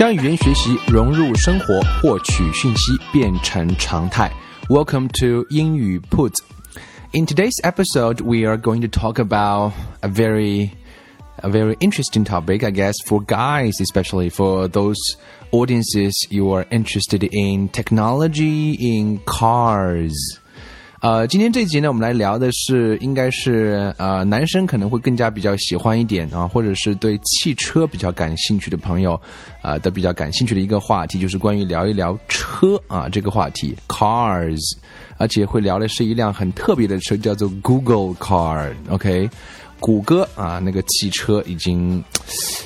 将语言学习融入生活，获取讯息变成常态。Welcome to 英语 Put. In today's episode, we are going to talk about a very a very interesting topic, I guess, for guys, especially for those audiences you are interested in technology in cars. 呃，今天这集呢，我们来聊的是，应该是呃，男生可能会更加比较喜欢一点啊，或者是对汽车比较感兴趣的朋友，啊，的比较感兴趣的一个话题，就是关于聊一聊车啊这个话题，cars，而且会聊的是一辆很特别的车，叫做 Google Car，OK，谷歌啊那个汽车已经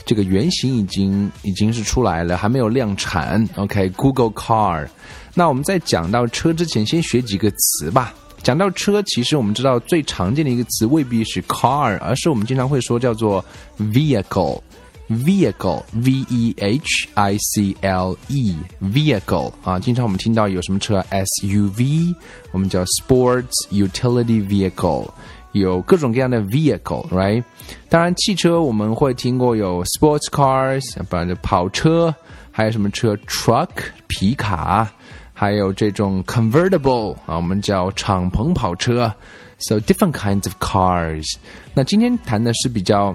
这个原型已经已经是出来了，还没有量产，OK，Google Car。那我们在讲到车之前，先学几个词吧。讲到车，其实我们知道最常见的一个词未必是 car，而是我们经常会说叫做 vehicle，vehicle，v e h i c l e，vehicle 啊，经常我们听到有什么车 SUV，我们叫 sports utility vehicle，有各种各样的 vehicle，right？当然，汽车我们会听过有 sports cars，不然就跑车，还有什么车 truck，皮卡。还有这种 convertible 啊，我们叫敞篷跑车，so different kinds of cars。那今天谈的是比较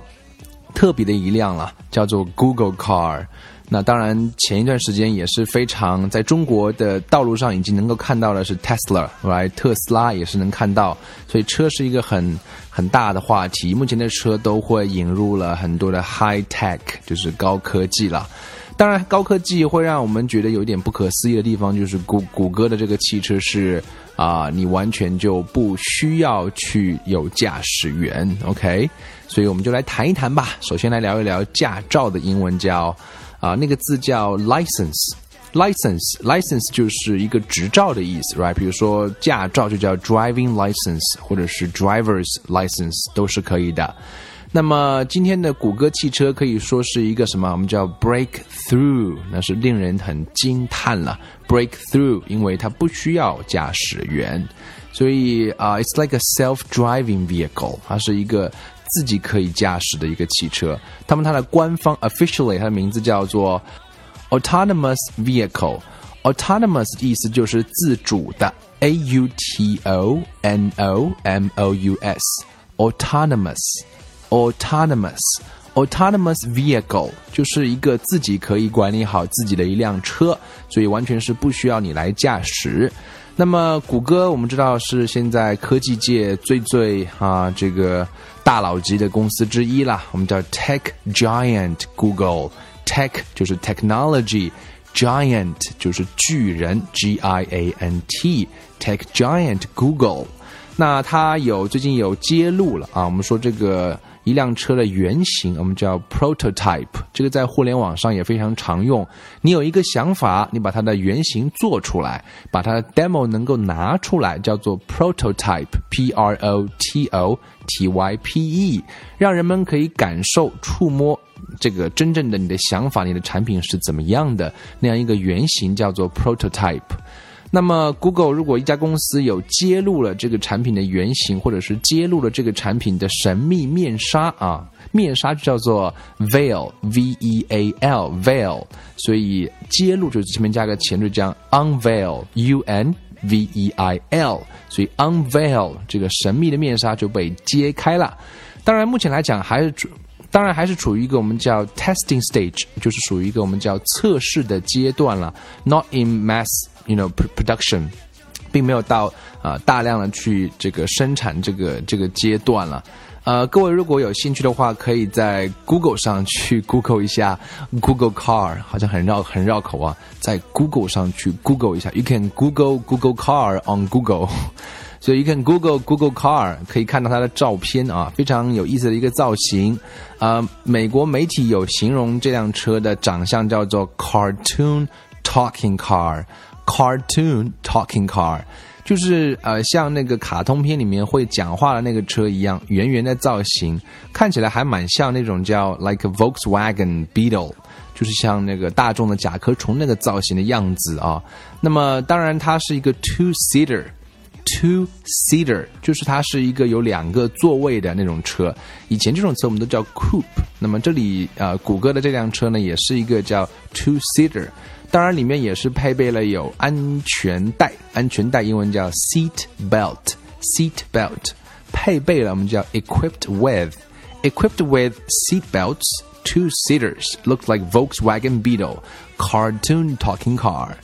特别的一辆了，叫做 Google Car。那当然，前一段时间也是非常在中国的道路上已经能够看到的是 Tesla，right？特斯拉也是能看到，所以车是一个很很大的话题。目前的车都会引入了很多的 high tech，就是高科技了。当然，高科技会让我们觉得有一点不可思议的地方，就是谷谷歌的这个汽车是啊，你完全就不需要去有驾驶员，OK？所以我们就来谈一谈吧。首先来聊一聊驾照的英文叫啊，那个字叫 license，license，license 就是一个执照的意思，right？比如说驾照就叫 driving license，或者是 driver's license 都是可以的。那么今天的谷歌汽车可以说是一个什么？我们叫 breakthrough，那是令人很惊叹了。breakthrough，因为它不需要驾驶员，所以啊，it's like a self-driving vehicle，它是一个自己可以驾驶的一个汽车。他们它的官方 officially，它的名字叫做 autonomous vehicle。autonomous 意思就是自主的，a u t o n o m o u s，autonomous。Autonomous autonomous vehicle 就是一个自己可以管理好自己的一辆车，所以完全是不需要你来驾驶。那么，谷歌我们知道是现在科技界最最啊这个大佬级的公司之一啦，我们叫 tech giant Google。tech 就是 technology，giant 就是巨人，G I A N T，tech giant Google。那它有最近有揭露了啊，我们说这个。一辆车的原型，我们叫 prototype，这个在互联网上也非常常用。你有一个想法，你把它的原型做出来，把它的 demo 能够拿出来，叫做 prototype，p r o t o t y p e，让人们可以感受、触摸这个真正的你的想法、你的产品是怎么样的那样一个原型，叫做 prototype。那么，Google 如果一家公司有揭露了这个产品的原型，或者是揭露了这个产品的神秘面纱啊，面纱就叫做 veil，v e a l，veil，所以揭露就是前面加个前缀，这样 unveil，u n v e i l，所以 unveil 这个神秘的面纱就被揭开了。当然，目前来讲还是处，当然还是处于一个我们叫 testing stage，就是属于一个我们叫测试的阶段了，not in mass。You know production，并没有到啊大量的去这个生产这个这个阶段了。呃，各位如果有兴趣的话，可以在 Google 上去 Google 一下 Google Car，好像很绕很绕口啊，在 Google 上去 Google 一下，You can Google Google Car on Google。所以 you can Google Google Car，可以看到它的照片啊，非常有意思的一个造型。呃，美国媒体有形容这辆车的长相叫做 cartoon talking Car Cartoon talking car。就是呃，像那个卡通片里面会讲话的那个车一样，圆圆的造型，看起来还蛮像那种叫 like Volkswagen Beetle，就是像那个大众的甲壳虫那个造型的样子啊。那么当然它是一个 two seater，two seater 就是它是一个有两个座位的那种车。以前这种车我们都叫 coupe，那么这里呃谷歌的这辆车呢也是一个叫 two seater。当然，里面也是配备了有安全带，安全带英文叫 seat belt，seat belt，配备了我们叫 equipped with，equipped with seat belts, two seaters, look like Volkswagen Beetle, cartoon talking car.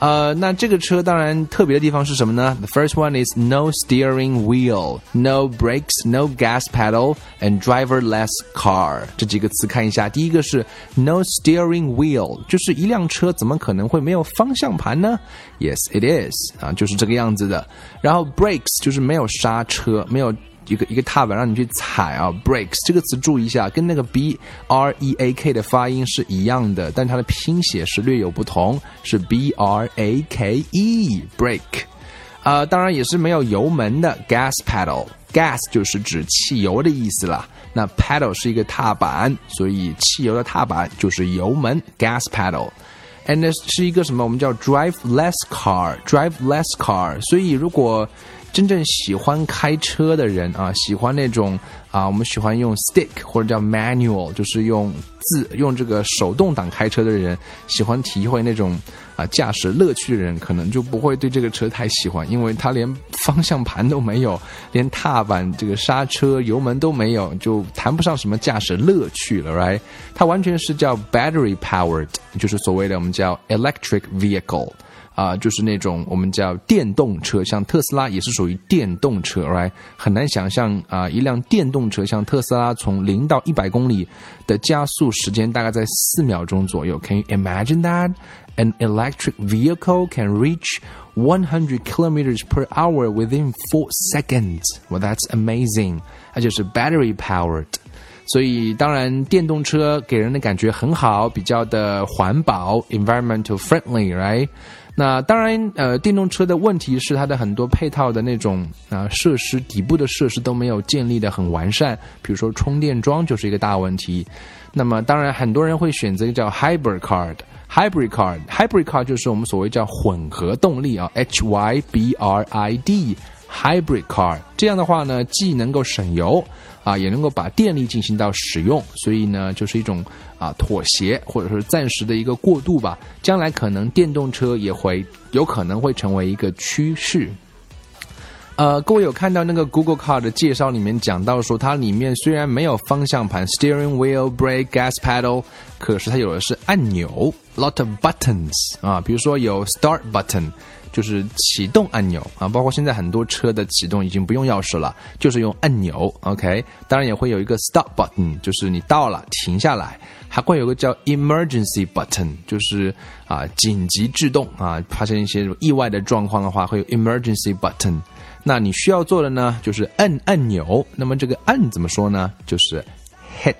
呃，那这个车当然特别的地方是什么呢？The first one is no steering wheel, no brakes, no gas pedal, and driverless car。这几个词看一下。第一个是 no steering wheel，就是一辆车怎么可能会没有方向盘呢？Yes, it is。啊，就是这个样子的。然后 brakes 就是没有刹车，没有。一个一个踏板让你去踩啊，breaks 这个词注意一下，跟那个 b r e a k 的发音是一样的，但它的拼写是略有不同，是 b r a k e，break。呃。当然也是没有油门的 gas pedal，gas 就是指汽油的意思了。那 pedal 是一个踏板，所以汽油的踏板就是油门 gas pedal。and 是一个什么？我们叫 drive less car，drive less car。所以如果真正喜欢开车的人啊，喜欢那种啊，我们喜欢用 stick 或者叫 manual，就是用自用这个手动挡开车的人，喜欢体会那种啊驾驶乐趣的人，可能就不会对这个车太喜欢，因为它连方向盘都没有，连踏板、这个刹车、油门都没有，就谈不上什么驾驶乐趣了，right？它完全是叫 battery powered，就是所谓的我们叫 electric vehicle。啊，就是那种我们叫电动车，像特斯拉也是属于电动车，right？很难想象啊，一辆电动车像特斯拉从零到一百公里的加速时间大概在四秒钟左右。Can you imagine that an electric vehicle can reach 100 kilometers per hour within four seconds? Well, that's amazing. 它就是 battery powered。所以，当然，电动车给人的感觉很好，比较的环保，environmental friendly，right？那当然，呃，电动车的问题是它的很多配套的那种啊设施，底部的设施都没有建立的很完善，比如说充电桩就是一个大问题。那么，当然很多人会选择一个叫 hybrid car，hybrid car，hybrid car 就是我们所谓叫混合动力啊，H Y B R I D，hybrid car。这样的话呢，既能够省油。啊，也能够把电力进行到使用，所以呢，就是一种啊妥协，或者说暂时的一个过渡吧。将来可能电动车也会有可能会成为一个趋势。呃，各位有看到那个 Google Car 的介绍里面讲到说，它里面虽然没有方向盘 （steering wheel, brake, gas pedal），可是它有的是按钮 （lot of buttons） 啊，比如说有 Start button。就是启动按钮啊，包括现在很多车的启动已经不用钥匙了，就是用按钮。OK，当然也会有一个 stop button，就是你到了停下来，还会有个叫 emergency button，就是啊紧急制动啊，发生一些意外的状况的话，会有 emergency button。那你需要做的呢，就是按按钮。那么这个按怎么说呢？就是 hit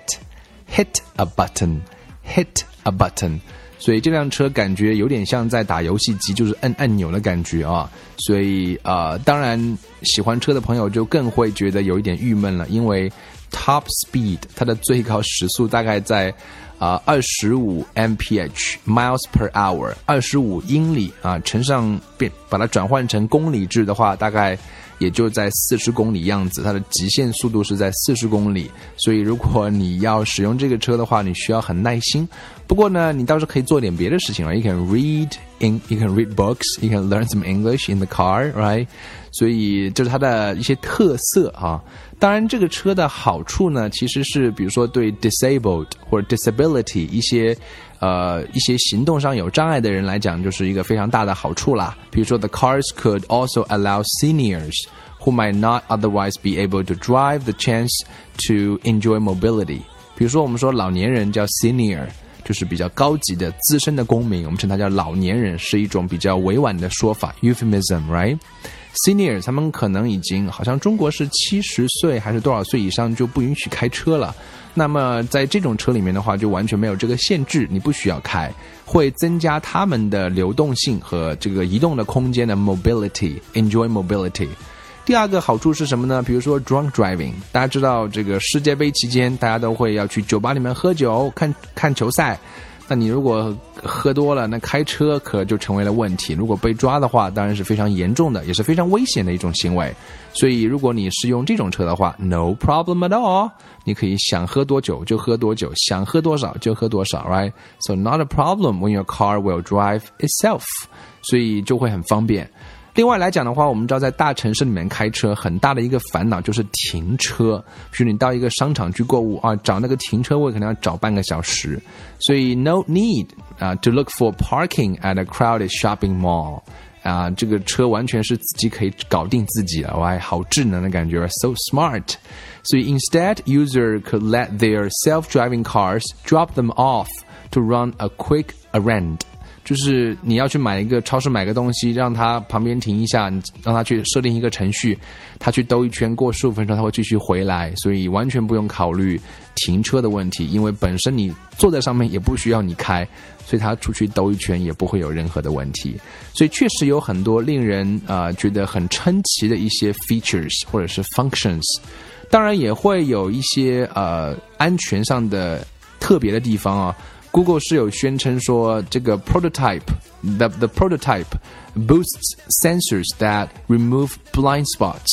hit a button，hit a button。所以这辆车感觉有点像在打游戏机，就是按按钮的感觉啊。所以呃，当然喜欢车的朋友就更会觉得有一点郁闷了，因为 top speed 它的最高时速大概在啊二十五 mph miles per hour，二十五英里啊，乘上变把它转换成公里制的话，大概。也就在四十公里样子，它的极限速度是在四十公里，所以如果你要使用这个车的话，你需要很耐心。不过呢，你倒是可以做点别的事情啊。You can read in, you can read books, you can learn some English in the car, right？所以这是它的一些特色啊。当然，这个车的好处呢，其实是比如说对 disabled 或者 disability 一些。呃，一些行动上有障碍的人来讲，就是一个非常大的好处啦。比如说，the cars could also allow seniors who might not otherwise be able to drive the chance to enjoy mobility。比如说，我们说老年人叫 senior，就是比较高级的资深的公民，我们称他叫老年人，是一种比较委婉的说法，euphemism，right？Senior，他们可能已经好像中国是七十岁还是多少岁以上就不允许开车了。那么在这种车里面的话，就完全没有这个限制，你不需要开，会增加他们的流动性和这个移动的空间的 mobility，enjoy mobility。第二个好处是什么呢？比如说 drunk driving，大家知道这个世界杯期间，大家都会要去酒吧里面喝酒看看球赛。那你如果喝多了，那开车可就成为了问题。如果被抓的话，当然是非常严重的，也是非常危险的一种行为。所以，如果你是用这种车的话，no problem at all，你可以想喝多久就喝多久，想喝多少就喝多少，right？So not a problem when your car will drive itself，所以就会很方便。另外来讲的话，我们知道在大城市里面开车很大的一个烦恼就是停车。比如你到一个商场去购物啊，找那个停车位可能要找半个小时。所以 no need 啊 to look for parking at a crowded shopping mall 啊，这个车完全是自己可以搞定自己了，哇，好智能的感觉，so smart。所以 instead user could let their self-driving cars drop them off to run a quick errand。 就是你要去买一个超市买个东西，让他旁边停一下，让他去设定一个程序，他去兜一圈，过十五分钟他会继续回来，所以完全不用考虑停车的问题，因为本身你坐在上面也不需要你开，所以他出去兜一圈也不会有任何的问题。所以确实有很多令人啊觉得很称奇的一些 features 或者是 functions，当然也会有一些呃安全上的特别的地方啊。Google 是有宣称说，这个 prototype，the the prototype boosts sensors that remove blind spots。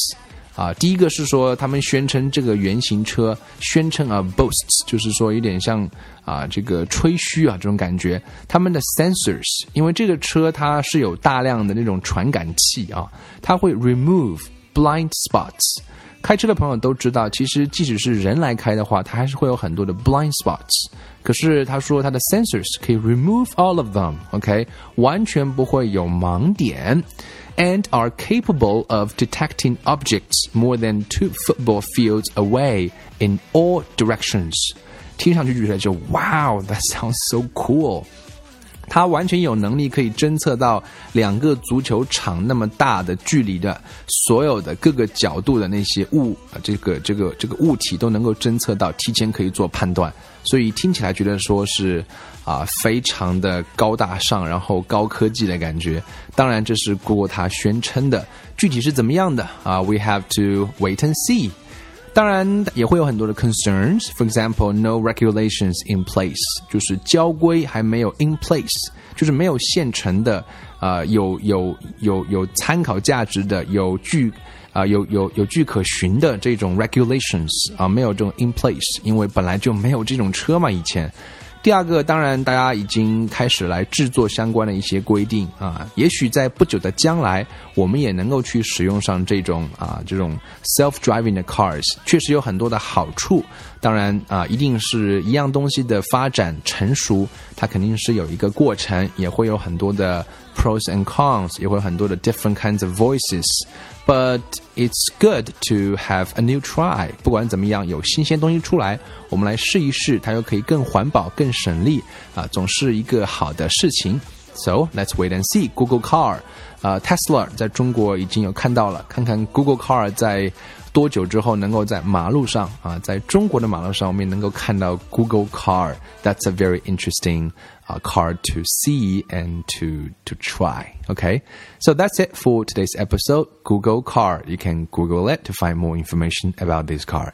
啊，第一个是说，他们宣称这个原型车宣称啊，boasts 就是说有点像啊这个吹嘘啊这种感觉。他们的 sensors，因为这个车它是有大量的那种传感器啊，它会 remove blind spots。开车的朋友都知道，其实即使是人来开的话，它还是会有很多的 blind spots。可是他说他的 sensors 可以 remove all of them，OK，、okay? 完全不会有盲点，and are capable of detecting objects more than two football fields away in all directions。听上去就觉得就 Wow，that sounds so cool。 它完全有能力可以侦测到两个足球场那么大的距离的所有的各个角度的那些物啊，这个这个这个物体都能够侦测到，提前可以做判断，所以听起来觉得说是啊非常的高大上，然后高科技的感觉。当然，这是 Google 它宣称的，具体是怎么样的啊？We have to wait and see。当然也会有很多的 concerns. For example, no regulations in place，就是交规还没有 in place，就是没有现成的，呃，有有有有参考价值的，有据啊有有有据可循的这种 regulations 啊，没有这种 in place，因为本来就没有这种车嘛，以前。第二个，当然，大家已经开始来制作相关的一些规定啊。也许在不久的将来，我们也能够去使用上这种啊这种 self-driving 的 cars，确实有很多的好处。当然啊，一定是一样东西的发展成熟，它肯定是有一个过程，也会有很多的 pros and cons，也会有很多的 different kinds of voices。But it's good to have a new try。不管怎么样，有新鲜东西出来，我们来试一试，它又可以更环保、更省力啊，总是一个好的事情。So let's wait and see. Google Car，啊，Tesla 在中国已经有看到了，看看 Google Car 在多久之后能够在马路上啊，在中国的马路上，我们也能够看到 Google Car。That's a very interesting uh, card to see and to to try. Okay, so that's it for today's episode. Google car. You can Google it to find more information about this car.